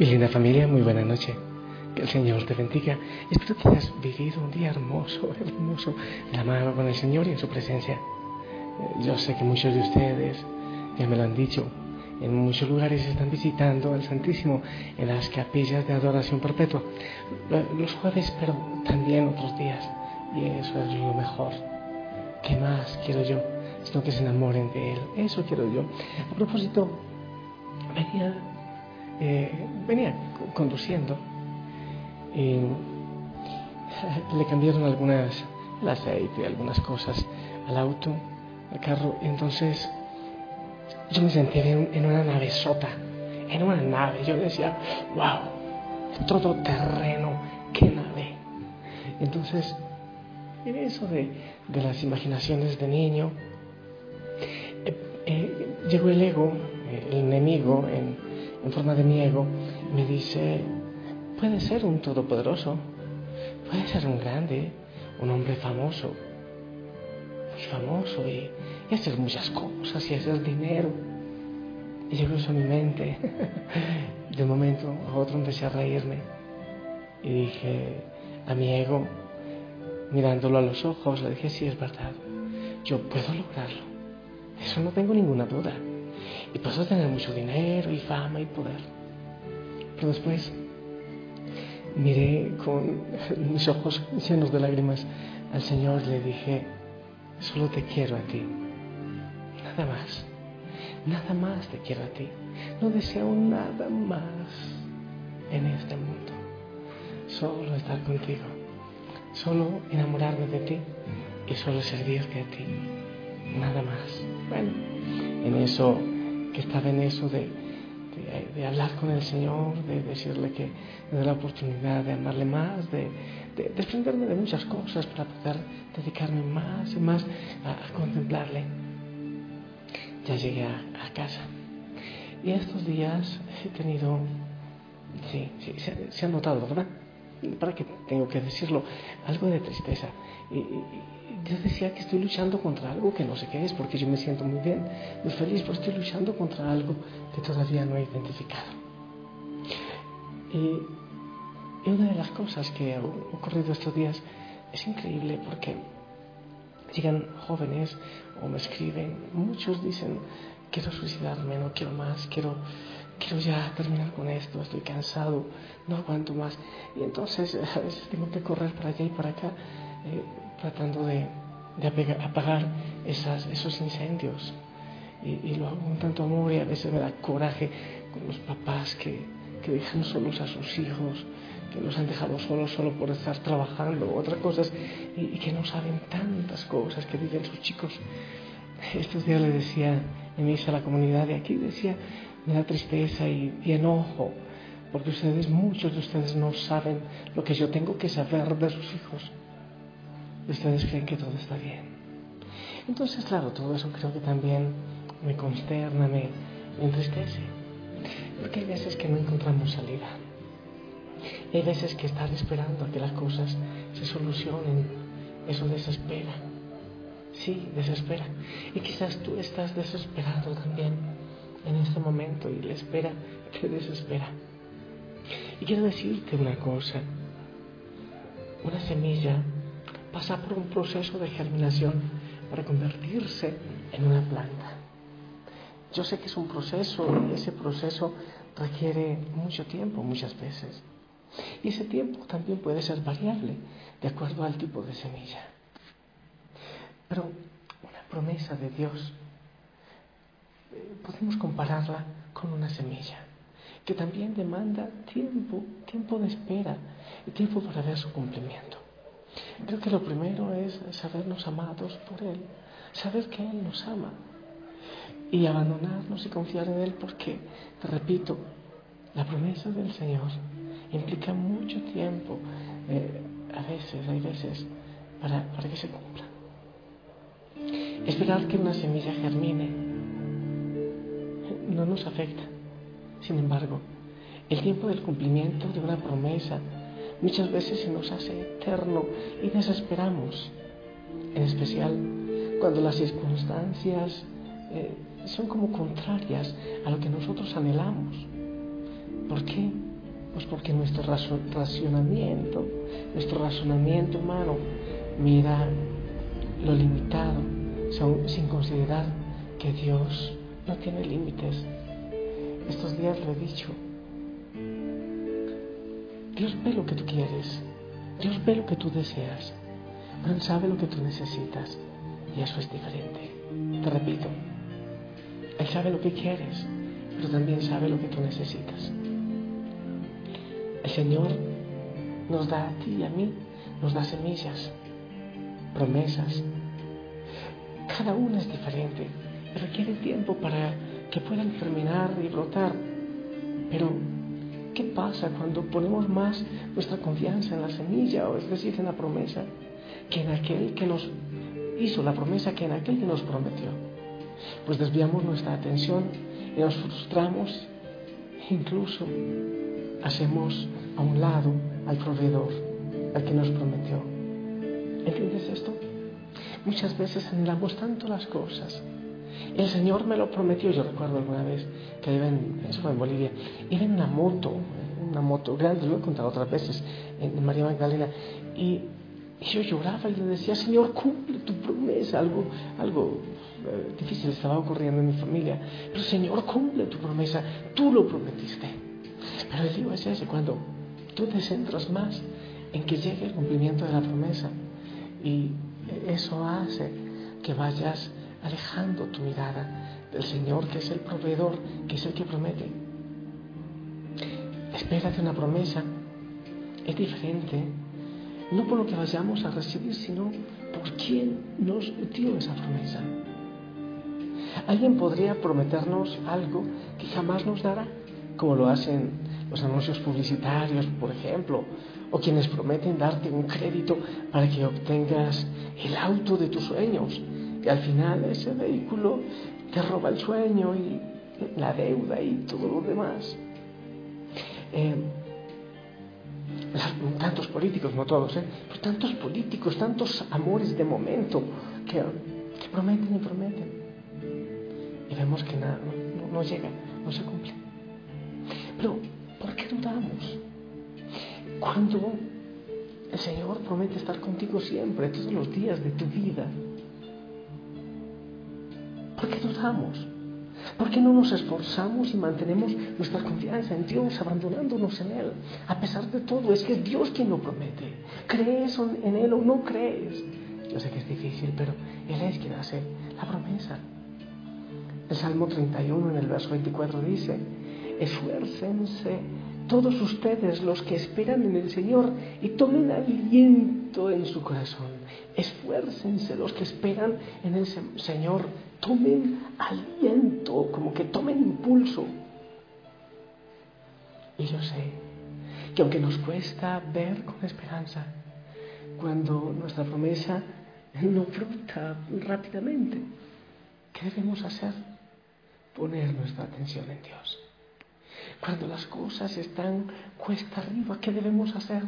Mi linda familia, muy buena noche. Que el Señor te bendiga. Espero que hayas vivido un día hermoso, hermoso, la mano con el Señor y en su presencia. Eh, yo sé que muchos de ustedes ya me lo han dicho. En muchos lugares están visitando al Santísimo en las capillas de adoración perpetua. Los jueves, pero también otros días. Y eso es lo mejor. ¿Qué más quiero yo? Sino que se enamoren de Él. Eso quiero yo. A propósito, venía eh, venía conduciendo y le cambiaron algunas, el aceite, algunas cosas al auto, al carro, entonces yo me sentí en, una nave sota, en una nave, yo decía, wow, todo terreno, qué nave. Entonces, en eso de, las imaginaciones de niño, eh, eh, llegó el ego, el enemigo, en, en forma de mi ego, me dice, puede ser un todopoderoso, puede ser un grande, un hombre famoso, muy famoso y, hacer muchas cosas y hacer dinero. Y eso a mi mente. De un momento otro empecé a reírme y dije a mi ego, mirándolo a los ojos, le dije, sí, es verdad, yo puedo lograrlo. Eso no tengo ninguna duda. Y pasó a tener mucho dinero y fama y poder. Pero después miré con mis ojos llenos de lágrimas al Señor y le dije, solo te quiero a ti. Nada más. Nada más te quiero a ti. No deseo nada más en este mundo. Solo estar contigo. Solo enamorarme de ti y solo servirte a ti. Nada más. Bueno, en eso que estaba en eso de, de, hablar con el Señor, de decirle que me dé la oportunidad de amarle más, de, desprenderme de muchas cosas para poder dedicarme más y más a, contemplarle. Ya llegué a, casa. Y estos días he tenido, sí, sí se, se ha notado, ¿verdad? ¿Para qué tengo que decirlo? Algo de tristeza. Yo decía que estoy luchando contra algo que no sé qué es, porque yo me siento muy bien, muy feliz, pero estoy luchando contra algo que todavía no he identificado. Y, una de las cosas que ha ocurrido estos días es increíble porque llegan jóvenes o me escriben, muchos dicen, quiero suicidarme, no quiero más, quiero, quiero ya terminar con esto, estoy cansado, no aguanto más. Y entonces a veces tengo que correr para allá y para acá. Eh, tratando de, apagar esas, esos incendios. Y, lo hago con tanto amor y a veces me da coraje con los papás que, dejan solos a sus hijos, que los han dejado solos solo por estar trabajando, otras cosas, y, que no saben tantas cosas que viven sus chicos. Estos días le decía en misa a la comunidad de aquí, decía, me da tristeza y, y enojo, porque ustedes, muchos de ustedes no saben lo que yo tengo que saber de sus hijos ustedes creen que todo está bien. Entonces, claro, todo eso creo que también me consterna, me, entristece. Porque hay veces que no encontramos salida. hay veces que estar esperando a que las cosas se solucionen, eso desespera. Sí, desespera. Y quizás tú estás desesperado también en este momento y la espera te desespera. Y quiero decirte una cosa. Una semilla pasa por un proceso de germinación para convertirse en una planta. Yo sé que es un proceso y ese proceso requiere mucho tiempo muchas veces. Y ese tiempo también puede ser variable de acuerdo al tipo de semilla. Pero una promesa de Dios eh, podemos compararla con una semilla que también demanda tiempo, tiempo de espera y tiempo para ver su cumplimiento. Creo que lo primero es sabernos amados por Él, saber que Él nos ama y abandonarnos y confiar en Él porque, repito, la promesa del Señor implica mucho tiempo, eh, a veces, hay veces, para, para que se cumpla. Esperar que una semilla germine no nos afecta. Sin embargo, el tiempo del cumplimiento de una promesa muchas veces se nos hace eterno y desesperamos, en especial cuando las circunstancias eh, son como contrarias a lo que nosotros anhelamos. ¿Por qué? Pues porque nuestro racionamiento, nuestro razonamiento humano mira lo limitado, sin considerar que Dios no tiene límites. Estos días lo he dicho. Dios ve lo que tú quieres, Dios ve lo que tú deseas, pero Él sabe lo que tú necesitas y eso es diferente. Te repito, Él sabe lo que quieres, pero también sabe lo que tú necesitas. El Señor nos da a ti y a mí, nos da semillas, promesas. Cada una es diferente, requiere tiempo para que puedan germinar y brotar. Pero, ¿qué pasa cuando ponemos más nuestra confianza en la semilla, o es decir, en la promesa, que en aquel que nos hizo la promesa, que en aquel que nos prometió? Pues desviamos nuestra atención y nos frustramos, incluso hacemos a un lado al proveedor, al que nos prometió. ¿Entiendes esto? Muchas veces anhelamos tanto las cosas. El Señor me lo prometió, yo recuerdo alguna vez que iba en, eso fue en Bolivia, iba en una moto, una moto grande, lo he contado otras veces, en María Magdalena, y, yo lloraba y le decía, Señor, cumple tu promesa, algo, algo eh, difícil estaba ocurriendo en mi familia, pero Señor, cumple tu promesa, tú lo prometiste. Pero el lío es ese, cuando tú te centras más en que llegue el cumplimiento de la promesa y eso hace que vayas alejando tu mirada del Señor, que es el proveedor, que es el que promete. Espérate una promesa. Es diferente, no por lo que vayamos a recibir, sino por quién nos dio esa promesa. Alguien podría prometernos algo que jamás nos dará, como lo hacen los anuncios publicitarios, por ejemplo, o quienes prometen darte un crédito para que obtengas el auto de tus sueños. Y al final ese vehículo te roba el sueño y la deuda y todo lo demás. Eh, tantos políticos, no todos, ¿eh? pero tantos políticos, tantos amores de momento que, prometen y prometen. Y vemos que nada, no, no llega, no se cumple. Pero, ¿por qué dudamos? Cuando el Señor promete estar contigo siempre, todos los días de tu vida, ¿por qué dudamos? ¿Por qué no nos esforzamos y mantenemos nuestra confianza en Dios, abandonándonos en Él? A pesar de todo, es que es Dios quien lo promete. ¿Crees en Él o no crees? Yo sé que es difícil, pero Él es quien hace la promesa. El Salmo 31 en el verso 24 dice, esfuércense todos ustedes los que esperan en el Señor y tomen aliento en su corazón. Esfuércense los que esperan en el Señor, tomen aliento, como que tomen impulso. Y yo sé que aunque nos cuesta ver con esperanza, cuando nuestra promesa no brota rápidamente, ¿qué debemos hacer? Poner nuestra atención en Dios. Cuando las cosas están cuesta arriba, ¿qué debemos hacer?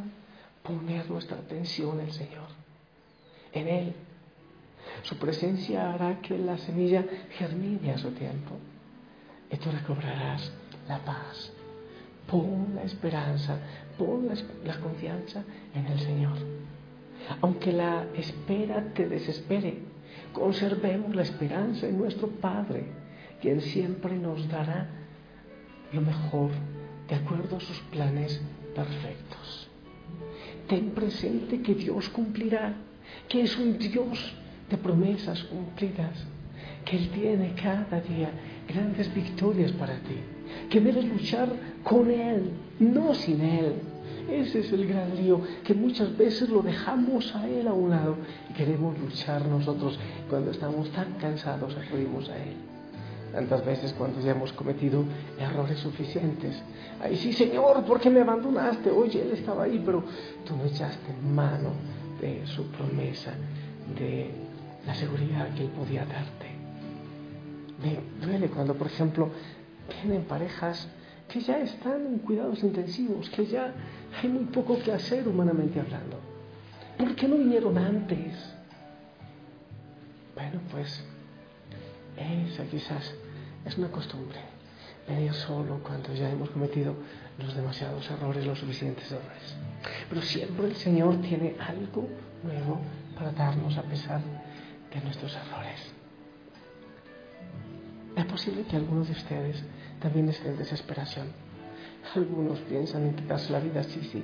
Poner nuestra atención en el Señor, en Él. Su presencia hará que la semilla germine a su tiempo. Y tú recobrarás la paz. Pon la esperanza, pon la, confianza en el Señor. Aunque la espera te desespere, conservemos la esperanza en nuestro Padre, quien siempre nos dará lo mejor de acuerdo a sus planes perfectos. Ten presente que Dios cumplirá, que es un Dios de promesas cumplidas, que Él tiene cada día grandes victorias para ti, que debes luchar con Él, no sin Él. Ese es el gran lío, que muchas veces lo dejamos a Él a un lado y queremos luchar nosotros. Cuando estamos tan cansados acudimos a Él. Tantas veces cuando ya hemos cometido errores suficientes. Ay, sí, Señor, ¿por qué me abandonaste? Oye, Él estaba ahí, pero tú no echaste mano de su promesa, de la seguridad que Él podía darte. Me duele cuando, por ejemplo, vienen parejas que ya están en cuidados intensivos, que ya hay muy poco que hacer humanamente hablando. ¿Por qué no vinieron antes? Bueno, pues esa quizás es una costumbre. Venir solo cuando ya hemos cometido los demasiados errores, los suficientes errores. Pero siempre el Señor tiene algo nuevo para darnos a pesar de nuestros errores. Es posible que algunos de ustedes también estén en desesperación. Algunos piensan en quitarse la vida, sí, sí.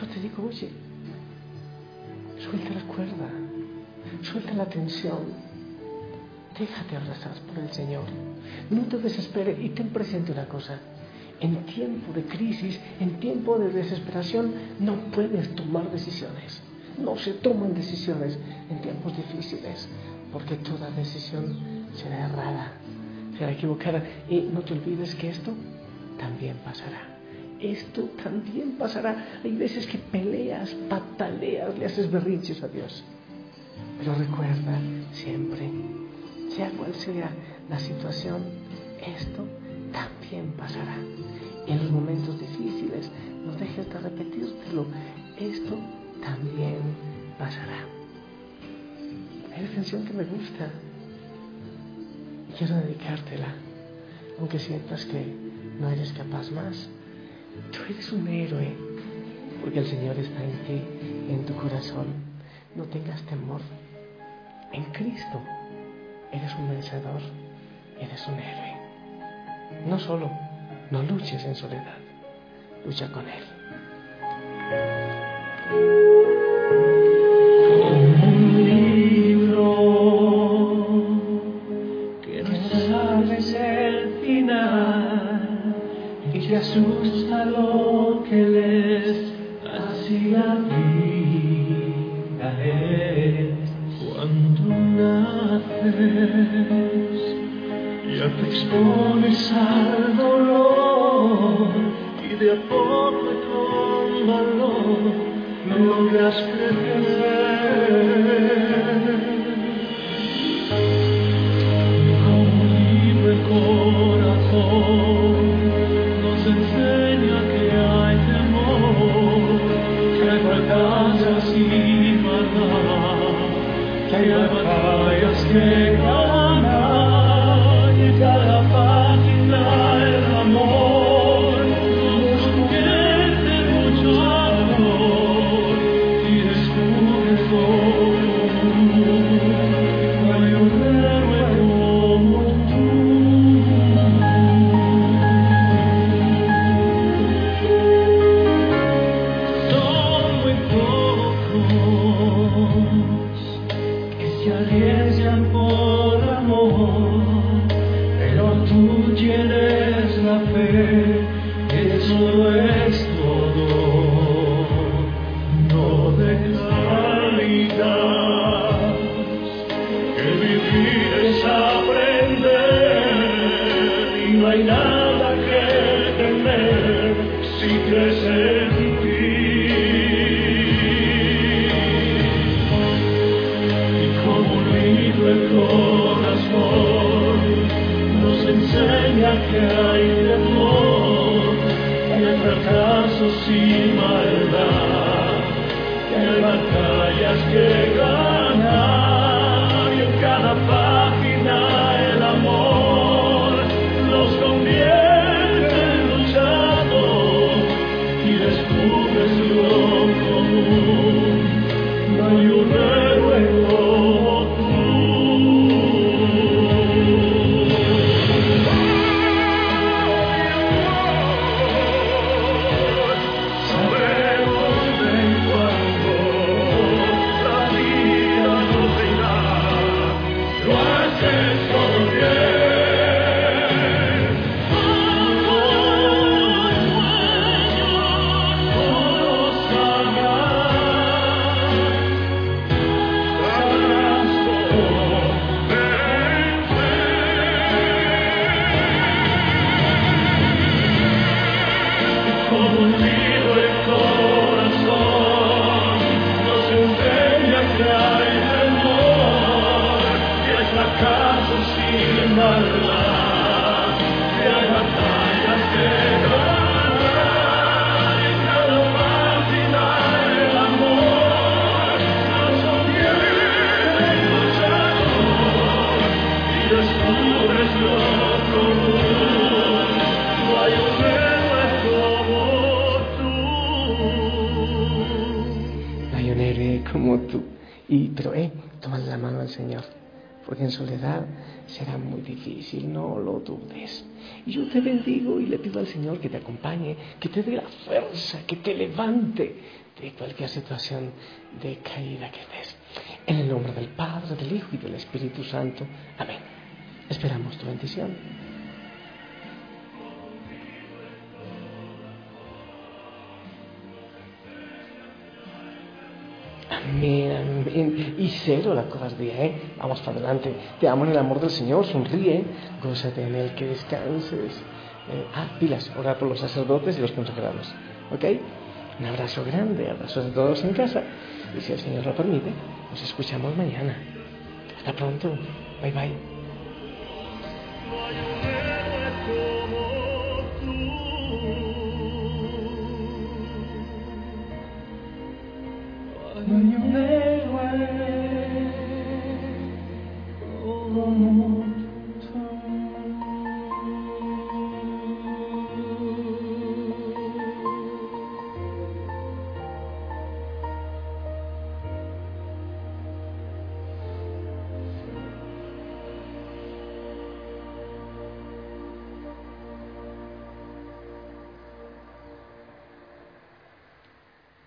Yo te digo, oye, suelta la cuerda, suelta la tensión, Déjate abrazar por el Señor. No te desesperes y ten presente una cosa. En tiempo de crisis, en tiempo de desesperación, no puedes tomar decisiones. No se toman decisiones en tiempos difíciles, porque toda decisión será errada, será equivocada. Y no te olvides que esto también pasará. Esto también pasará. Hay veces que peleas, pataleas, le haces berrinches a Dios. Pero recuerda siempre sea cual sea la situación, esto también pasará. En los momentos difíciles, no dejes de repetírtelo, esto también pasará. Hay una canción que me gusta y quiero dedicártela, aunque sientas que no eres capaz más. Tú eres un héroe, porque el Señor está en ti, en tu corazón. No tengas temor. En Cristo eres un vencedor, eres un héroe. No solo, no luches en soledad, lucha con Él. desperté. Que Señor, porque en soledad será muy difícil, no lo dudes. Y yo te bendigo y le pido al Señor que te acompañe, que te dé la fuerza, que te levante de cualquier situación de caída que estés. En el nombre del Padre, del Hijo y del Espíritu Santo. Amén. Esperamos tu bendición. Y cero la cobardía, ¿eh? Vamos para adelante. Te amo en el amor del Señor, sonríe, gózate en el que descanses. Eh, ah, pilas, orar por los sacerdotes y los consagrados. ¿Ok? Un abrazo grande, abrazos de todos en casa. Y si el Señor lo permite, nos escuchamos mañana. Hasta pronto. Bye bye.